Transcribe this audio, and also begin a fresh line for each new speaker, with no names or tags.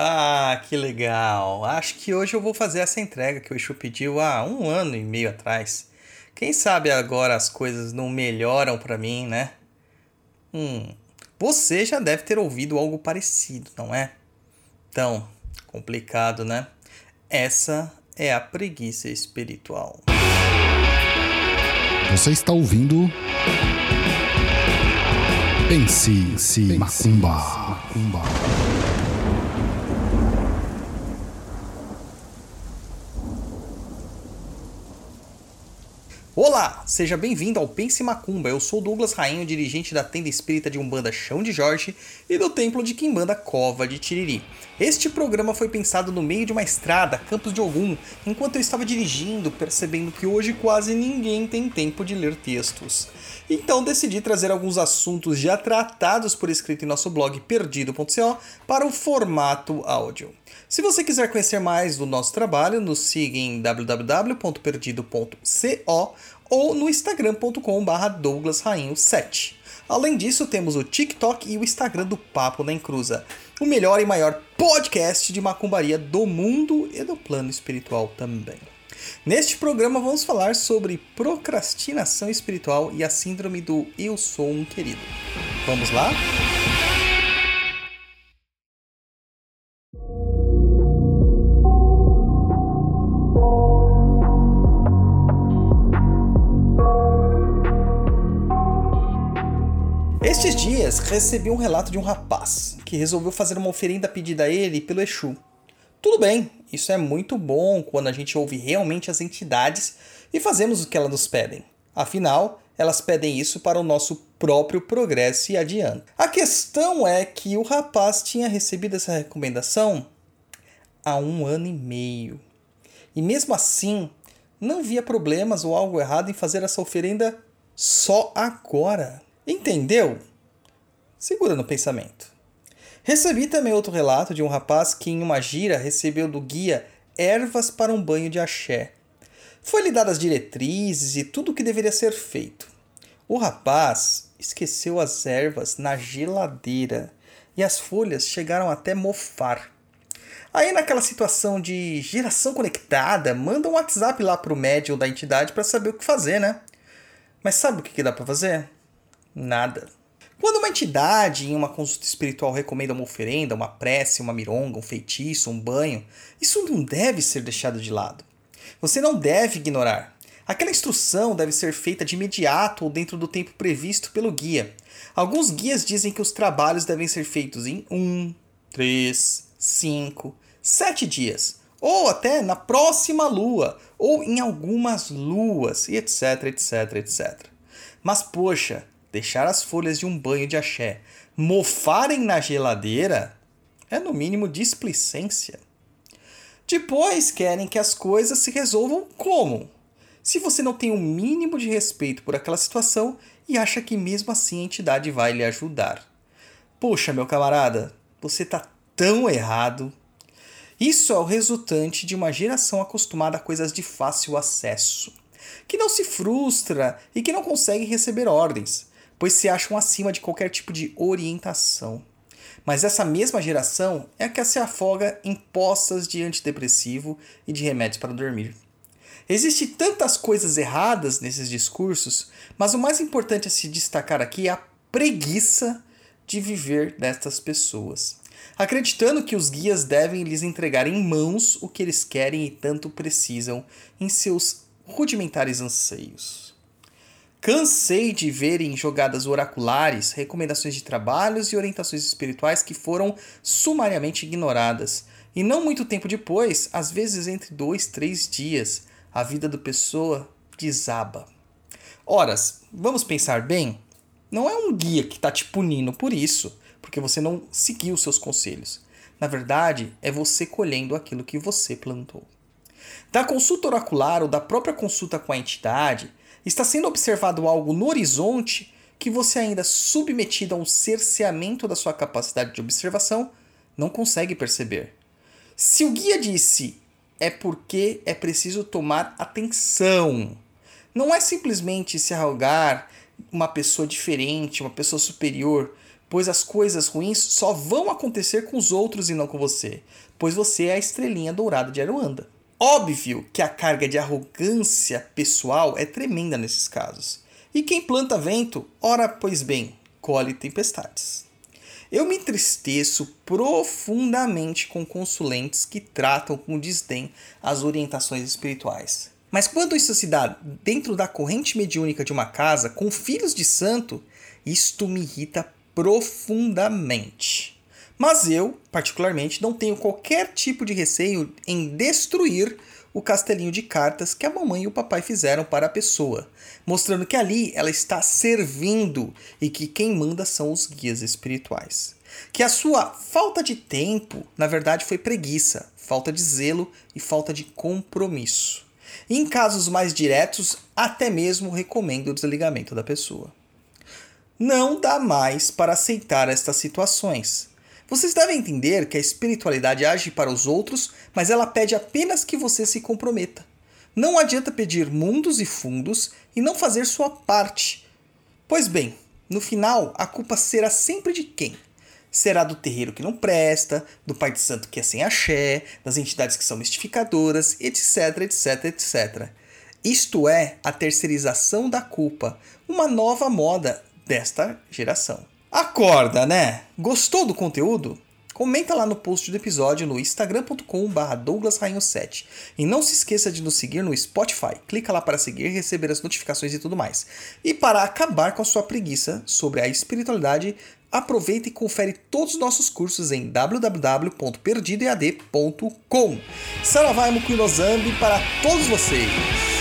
Ah, que legal! Acho que hoje eu vou fazer essa entrega que o Exu pediu há um ano e meio atrás. Quem sabe agora as coisas não melhoram para mim, né? Hum, você já deve ter ouvido algo parecido, não é? Então, complicado, né? Essa é a preguiça espiritual.
Você está ouvindo. Pense, Pense Macumba. Macumba.
Olá, seja bem-vindo ao Pense Macumba. Eu sou Douglas Rainho, dirigente da tenda espírita de Umbanda Chão de Jorge e do templo de Quimbanda Cova de Tiriri. Este programa foi pensado no meio de uma estrada, Campos de Ogum, enquanto eu estava dirigindo, percebendo que hoje quase ninguém tem tempo de ler textos. Então decidi trazer alguns assuntos já tratados por escrito em nosso blog perdido.co para o formato áudio. Se você quiser conhecer mais do nosso trabalho, nos siga em www.perdido.co ou no instagram.com.br douglasrainho7. Além disso, temos o TikTok e o Instagram do Papo na Encruza, o melhor e maior podcast de macumbaria do mundo e do plano espiritual também. Neste programa vamos falar sobre procrastinação espiritual e a síndrome do eu sou um querido. Vamos lá? Dias recebi um relato de um rapaz que resolveu fazer uma oferenda pedida a ele pelo Exu. Tudo bem, isso é muito bom quando a gente ouve realmente as entidades e fazemos o que elas nos pedem. Afinal, elas pedem isso para o nosso próprio progresso e adiante. A questão é que o rapaz tinha recebido essa recomendação há um ano e meio. E mesmo assim, não via problemas ou algo errado em fazer essa oferenda só agora. Entendeu? Segura no pensamento. Recebi também outro relato de um rapaz que, em uma gira, recebeu do guia ervas para um banho de axé. Foi-lhe dadas diretrizes e tudo o que deveria ser feito. O rapaz esqueceu as ervas na geladeira e as folhas chegaram até mofar. Aí, naquela situação de geração conectada, manda um WhatsApp lá pro médium da entidade para saber o que fazer, né? Mas sabe o que, que dá para fazer? Nada. Quando uma entidade em uma consulta espiritual recomenda uma oferenda, uma prece, uma mironga, um feitiço, um banho, isso não deve ser deixado de lado. Você não deve ignorar. Aquela instrução deve ser feita de imediato ou dentro do tempo previsto pelo guia. Alguns guias dizem que os trabalhos devem ser feitos em um, três, cinco, sete dias, ou até na próxima lua, ou em algumas luas, e etc, etc, etc. Mas poxa, deixar as folhas de um banho de axé mofarem na geladeira é no mínimo displicência. Depois querem que as coisas se resolvam como? Se você não tem o um mínimo de respeito por aquela situação e acha que mesmo assim a entidade vai lhe ajudar. Poxa, meu camarada, você tá tão errado. Isso é o resultante de uma geração acostumada a coisas de fácil acesso, que não se frustra e que não consegue receber ordens, pois se acham acima de qualquer tipo de orientação. Mas essa mesma geração é a que se afoga em poças de antidepressivo e de remédios para dormir. Existem tantas coisas erradas nesses discursos, mas o mais importante a se destacar aqui é a preguiça de viver destas pessoas, acreditando que os guias devem lhes entregar em mãos o que eles querem e tanto precisam em seus rudimentares anseios. Cansei de ver em jogadas oraculares recomendações de trabalhos e orientações espirituais que foram sumariamente ignoradas. E não muito tempo depois, às vezes entre dois, três dias, a vida da pessoa desaba. Horas, vamos pensar bem? Não é um guia que está te punindo por isso, porque você não seguiu seus conselhos. Na verdade, é você colhendo aquilo que você plantou. Da consulta oracular ou da própria consulta com a entidade, está sendo observado algo no horizonte que você, ainda submetido a um cerceamento da sua capacidade de observação, não consegue perceber. Se o guia disse é porque é preciso tomar atenção. Não é simplesmente se arrogar uma pessoa diferente, uma pessoa superior, pois as coisas ruins só vão acontecer com os outros e não com você, pois você é a estrelinha dourada de Aruanda. Óbvio que a carga de arrogância pessoal é tremenda nesses casos. E quem planta vento, ora pois bem, colhe tempestades. Eu me entristeço profundamente com consulentes que tratam com desdém as orientações espirituais. Mas quando isso se dá dentro da corrente mediúnica de uma casa com filhos de santo, isto me irrita profundamente. Mas eu, particularmente, não tenho qualquer tipo de receio em destruir o castelinho de cartas que a mamãe e o papai fizeram para a pessoa, mostrando que ali ela está servindo e que quem manda são os guias espirituais. Que a sua falta de tempo, na verdade, foi preguiça, falta de zelo e falta de compromisso. E em casos mais diretos, até mesmo recomendo o desligamento da pessoa. Não dá mais para aceitar estas situações. Vocês devem entender que a espiritualidade age para os outros, mas ela pede apenas que você se comprometa. Não adianta pedir mundos e fundos e não fazer sua parte. Pois bem, no final, a culpa será sempre de quem? Será do terreiro que não presta, do pai de santo que é sem axé, das entidades que são mistificadoras, etc, etc, etc. Isto é a terceirização da culpa, uma nova moda desta geração. Acorda, né? Gostou do conteúdo? Comenta lá no post do episódio no instagram.com.br douglasrainho7. E não se esqueça de nos seguir no Spotify. Clica lá para seguir, receber as notificações e tudo mais. E para acabar com a sua preguiça sobre a espiritualidade, aproveita e confere todos os nossos cursos em www.perdidoead.com. Saravai Mukuinozambi para todos vocês!